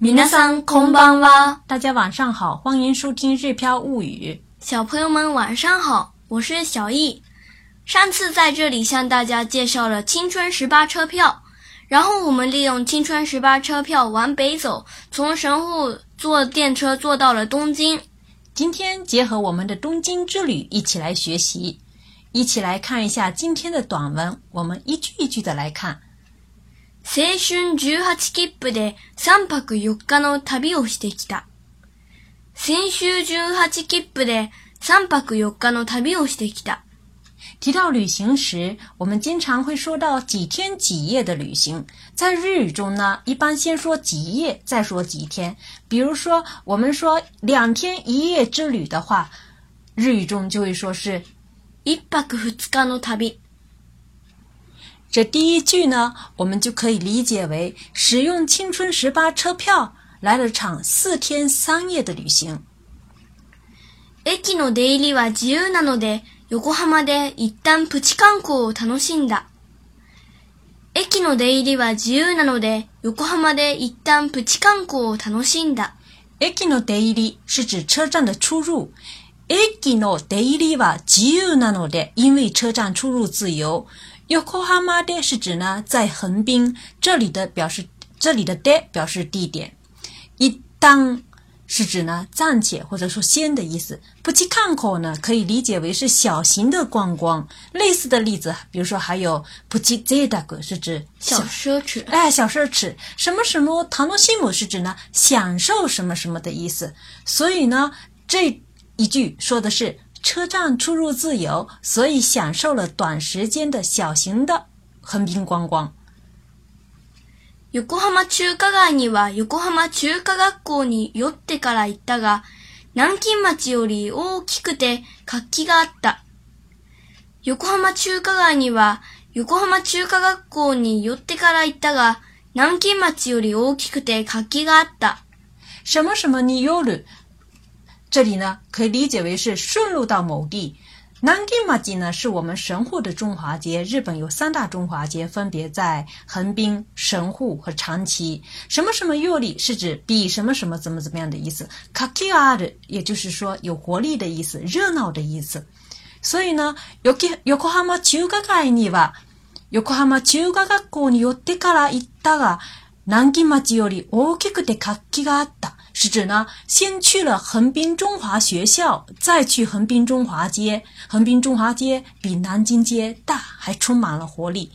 こん空んは。大家晚上好，欢迎收听《日飘物语》。小朋友们晚上好，我是小易。上次在这里向大家介绍了《青春十八车票》，然后我们利用《青春十八车票》往北走，从神户坐电车坐到了东京。今天结合我们的东京之旅一起来学习，一起来看一下今天的短文，我们一句一句的来看。青春18切符で3泊4日の旅をしてきた。先週18切符で3泊4日の旅をしてきた。提到旅行时，我们经常会说到几天几夜的旅行。在日语中呢，一般先说几夜，再说几天。比如说，我们说两天一夜之旅的话，日语中就会说是一泊二日の旅。这第一句呢，我们就可以理解为使用青春十八车票来了场四天三夜的旅行。駅の出入は自由なので、横浜で一旦プチ観光を楽しんだ。駅の出入は自由なので、横浜で一旦プチ観光を楽しんだ。駅の出入是指车站的出入。駅の出入は自由なので，因为车站出入自由。Yokohama de 是指呢，在横滨这里的表示，这里的 de 表示地点。一当是指呢暂且或者说先的意思。不吉看口呢可以理解为是小型的观光。类似的例子，比如说还有不吉 zei a g 是指小奢侈，哎，小奢侈。什么什么唐诺西姆是指呢享受什么什么的意思。所以呢这一句说的是。车站出入自由，所以享受了短时间的小型的横滨观光。横浜中華街には横浜中華学校に寄ってから行ったが、南京町より大きくて活気があった。横浜中華街には横浜中華学校に寄ってから行ったが、南京町より大きくて活気があった。什么什么による这里呢，可以理解为是顺路到某地。南马町呢，是我们神户的中华街。日本有三大中华街，分别在横滨、神户和长崎。什么什么より是指比什么什么怎么怎么样的意思。活気ある，也就是说有活力的意思，热闹的意思。所以呢，横浜中華街には横浜中学校によってから行ったが南京町より大きくて活気がある。是指呢，先去了横滨中华学校，再去横滨中华街。横滨中华街比南京街大，还充满了活力。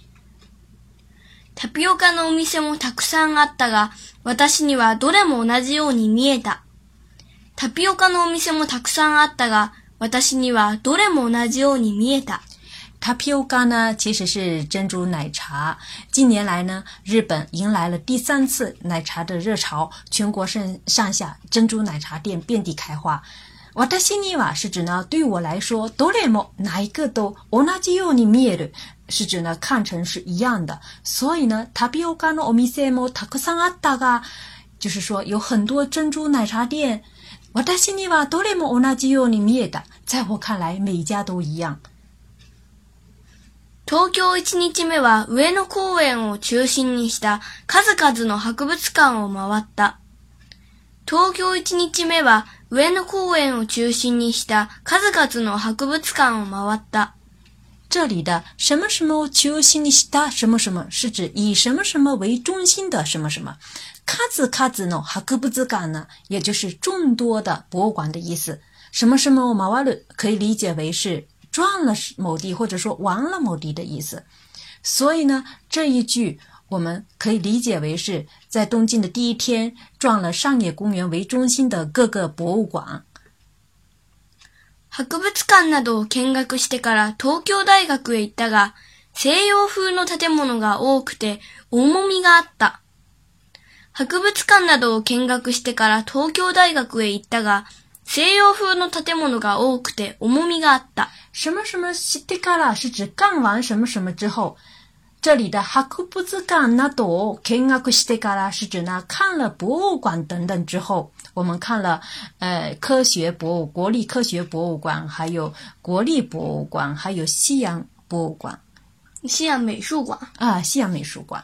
タピオカのお店もたくさんあったが、私にはどれも同じように見えた。タピオカのお店もたくさんあったが、私にはどれも同じように見えた。タピオカ呢，其实是珍珠奶茶。近年来呢，日本迎来了第三次奶茶的热潮，全国上上下珍珠奶茶店遍地开花。我的心里は是指呢，对我来说，どれも哪一个都同じように見える是指呢，看成是一样的。所以呢，タピオカのお店もたくさんあったが，就是说有很多珍珠奶茶店。我的心里はどれも同じように見える，在我看来，每家都一样。東京1日目は上野公園を中心にした数々の博物館を回った。東京1日目は上野公園を中心にした数々の博物館を回った。这里的什么什么を中心にした什么什么是指以什么什么为中心的什么什么。数々の博物館呢，也就是众多的博物馆的意思。什么什么を回る可以理解为是赚了某地，或者说完了某地的意思。所以呢，这一句我们可以理解为是在东京的第一天赚了上野公园为中心的各个博物馆。博物館などを見学してから東京大学へ行ったが、西洋風の建物が多くて重みがあった。博物館などを見学してから東京大学へ行ったが、西洋風の建物が多くて重みがあった。什么什么しテカラ是指干完什么什么之后，这里的ハクブズガナドケンアクシテカラ是指呢看了博物馆等等之后，我们看了呃科学博国立科学博物馆，还有国立博物馆，还有西洋博物馆，西洋美术馆啊，西洋美术馆。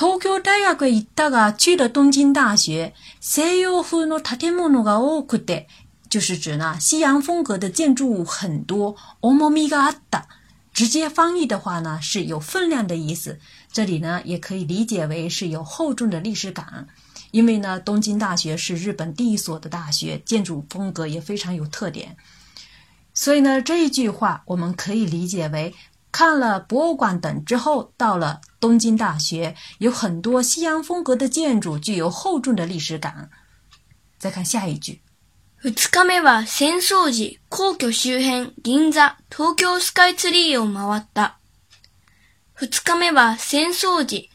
东京大学去了，去了东京大学。西洋风的塔天物が多くて，就是指呢，西洋风格的建筑物很多。オメガだ，直接翻译的话呢是有分量的意思。这里呢也可以理解为是有厚重的历史感，因为呢东京大学是日本第一所的大学，建筑风格也非常有特点。所以呢这一句话我们可以理解为看了博物馆等之后到了。东京大学有很多西洋风格的建筑，具有厚重的历史感。再看下一句。2日目は戦争時、皇居周辺、銀座、東京スカイツリーを回った。2日目は戦争時、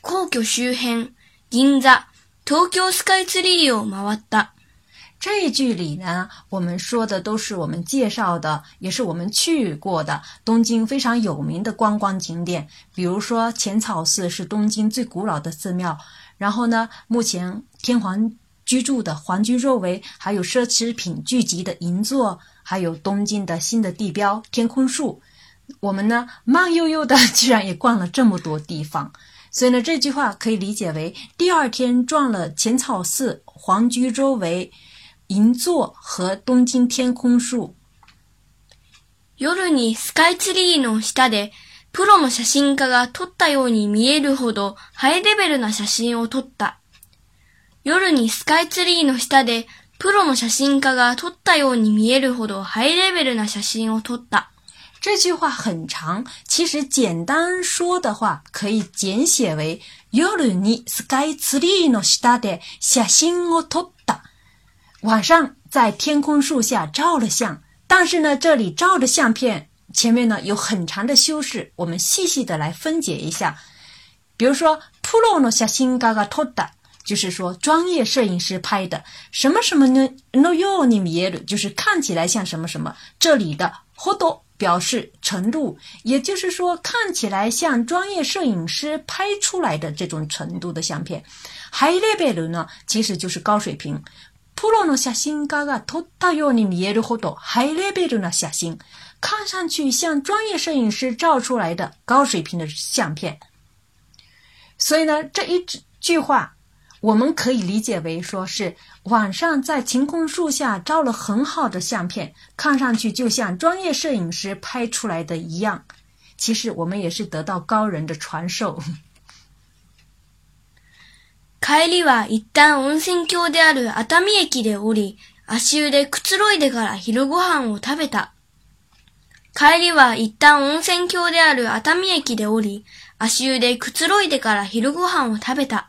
皇居周辺、銀座、東京スカイツリーを回った。这一句里呢，我们说的都是我们介绍的，也是我们去过的东京非常有名的观光景点，比如说浅草寺是东京最古老的寺庙，然后呢，目前天皇居住的皇居周围，还有奢侈品聚集的银座，还有东京的新的地标天空树。我们呢，慢悠悠的居然也逛了这么多地方，所以呢，这句话可以理解为第二天逛了浅草寺、皇居周围。银座和东京天空树。夜にスカイツリーの下でプロの写真家が撮ったように見えるほどハイレベルな写真を撮った。夜にスカイツリーの下でプロの写真家が撮ったように見えるほどハイレベルな写真を撮った。这句话很长，其实简单说的话可以简写为夜にスカイツリーの下で写真を撮った。晚上在天空树下照了相，但是呢，这里照的相片前面呢有很长的修饰，我们细细的来分解一下。比如说“プロノ写真ガガ撮った”，就是说专业摄影师拍的。什么什么呢？“ノヨウに見える”，就是看起来像什么什么。这里的“ほど”表示程度，也就是说看起来像专业摄影师拍出来的这种程度的相片。还有那边的呢，其实就是高水平。普罗那下新高啊！托大药尼耶的活动还特别的那小心，看上去像专业摄影师照出来的高水平的相片。所以呢，这一句话，我们可以理解为说，是晚上在晴空树下照了很好的相片，看上去就像专业摄影师拍出来的一样。其实我们也是得到高人的传授。帰りは一旦温泉郷である熱海駅で降り、足湯でくつろいでから昼ご飯を食べた。帰りは一旦温泉郷である熱海駅で降り、足湯でくつろいでから昼ご飯を食べた。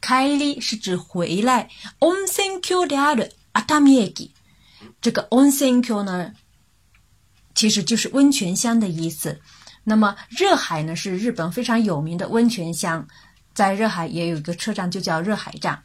帰り是指回来，温泉郷である熱海駅。这个温泉郷呢，其实就是温泉乡的意思。那么热海呢，是日本非常有名的温泉乡。在热海也有一个车站，就叫热海站。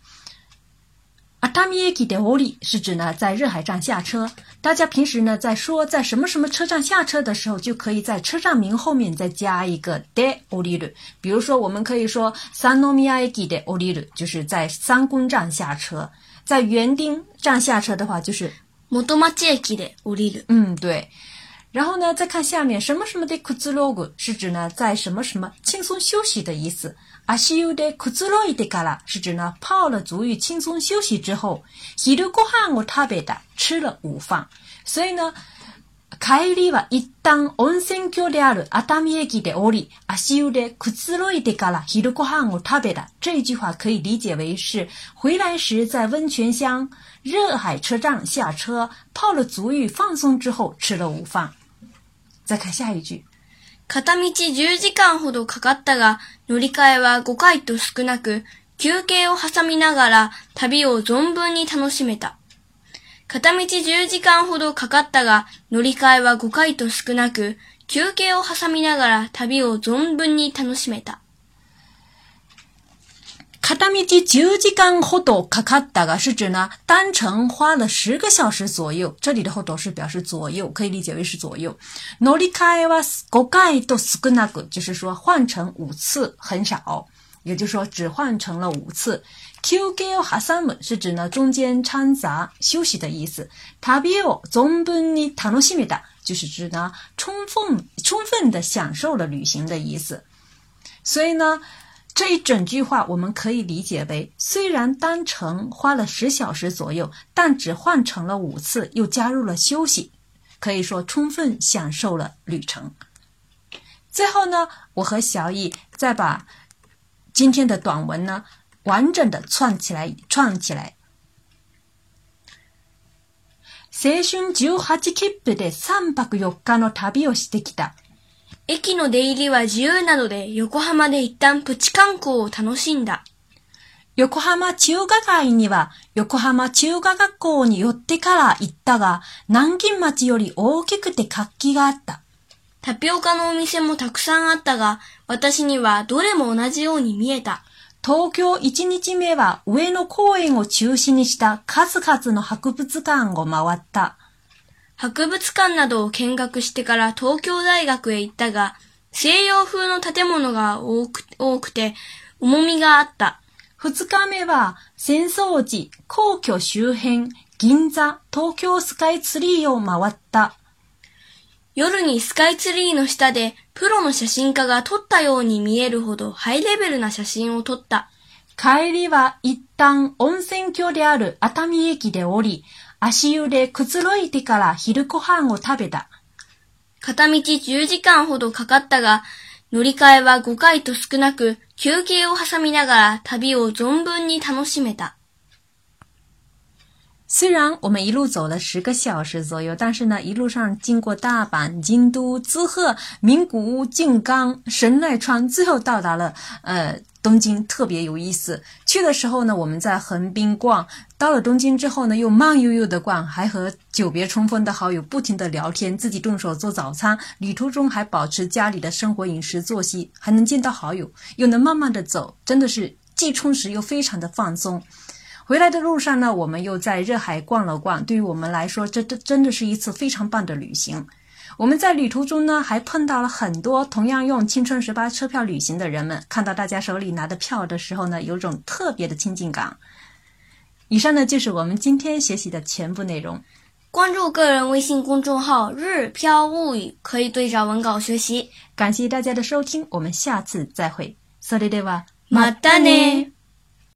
atamiyaki 是指呢，在热海站下车。大家平时呢，在说在什么什么车站下车的时候，就可以在车站名后面再加一个 de oli。比如说，我们可以说 s 诺米亚 m i y a k i de oli，就是在三宫站下车。在园丁站下车的话，就是 mottomachiaki d oli。嗯，对。然后呢，再看下面什么什么的苦兹罗古是指呢在什么什么轻松休息的意思。阿西尤的苦兹罗伊的卡拉是指呢泡了足浴轻松休息之后，ヒルご飯を食べた吃了午饭。所以呢，帰りは一旦温泉郷である熱海駅で降り、阿西尤的苦兹罗伊的卡拉ヒルご飯を食べた这一句话可以理解为是回来时在温泉乡。热海车站下车，泡了足浴放松之后，吃了午饭。再看下一句。片道10時間ほどかかったが、乗り換えは5回と少なく、休憩を挟みながら旅を存分に楽しめた。片道10時間ほどかかったが、乗り換えは5回と少なく、休憩を挟みながら旅を存分に楽しめた。卡达米地究竟干好多？卡卡达嘎是指呢单程花了十个小时左右，这里的“后多”是表示左右，可以理解为是左右。努力开挖，各盖都死过那个，就是说换乘五次很少，也就是说只换乘了五次。休给哈三木是指呢中间掺杂休息的意思。他别哦，总本尼塔罗西米达就是指呢充分充分的享受了旅行的意思。所以呢。这一整句话，我们可以理解为：虽然单程花了十小时左右，但只换乘了五次，又加入了休息，可以说充分享受了旅程。最后呢，我和小易再把今天的短文呢完整的串起来，串起来。三巡酒喝干的，大比要死的，駅の出入りは自由なので横浜で一旦プチ観光を楽しんだ。横浜中華街には横浜中華学校に寄ってから行ったが、南京町より大きくて活気があった。タピオカのお店もたくさんあったが、私にはどれも同じように見えた。東京1日目は上野公園を中心にした数々の博物館を回った。博物館などを見学してから東京大学へ行ったが、西洋風の建物が多く多くて、重みがあった。二日目は、浅草寺、皇居周辺、銀座、東京スカイツリーを回った。夜にスカイツリーの下で、プロの写真家が撮ったように見えるほどハイレベルな写真を撮った。帰りは一旦温泉郷である熱海駅で降り、足湯でくつろいでから昼ご飯を食べた。片道10時間ほどかかったが、乗り換えは5回と少なく、休憩を挟みながら旅を存分に楽しめた。虽然我们一路走了十个小时左右，但是呢，一路上经过大阪、京都、滋贺、名古屋、静冈、神奈川，最后到达了呃东京，特别有意思。去的时候呢，我们在横滨逛；到了东京之后呢，又慢悠悠的逛，还和久别重逢的好友不停的聊天，自己动手做早餐。旅途中还保持家里的生活饮食作息，还能见到好友，又能慢慢的走，真的是既充实又非常的放松。回来的路上呢，我们又在热海逛了逛。对于我们来说，这这真的是一次非常棒的旅行。我们在旅途中呢，还碰到了很多同样用青春十八车票旅行的人们。看到大家手里拿的票的时候呢，有种特别的亲近感。以上呢，就是我们今天学习的全部内容。关注个人微信公众号“日飘物语”，可以对照文稿学习。感谢大家的收听，我们下次再会。Sarideva，m a n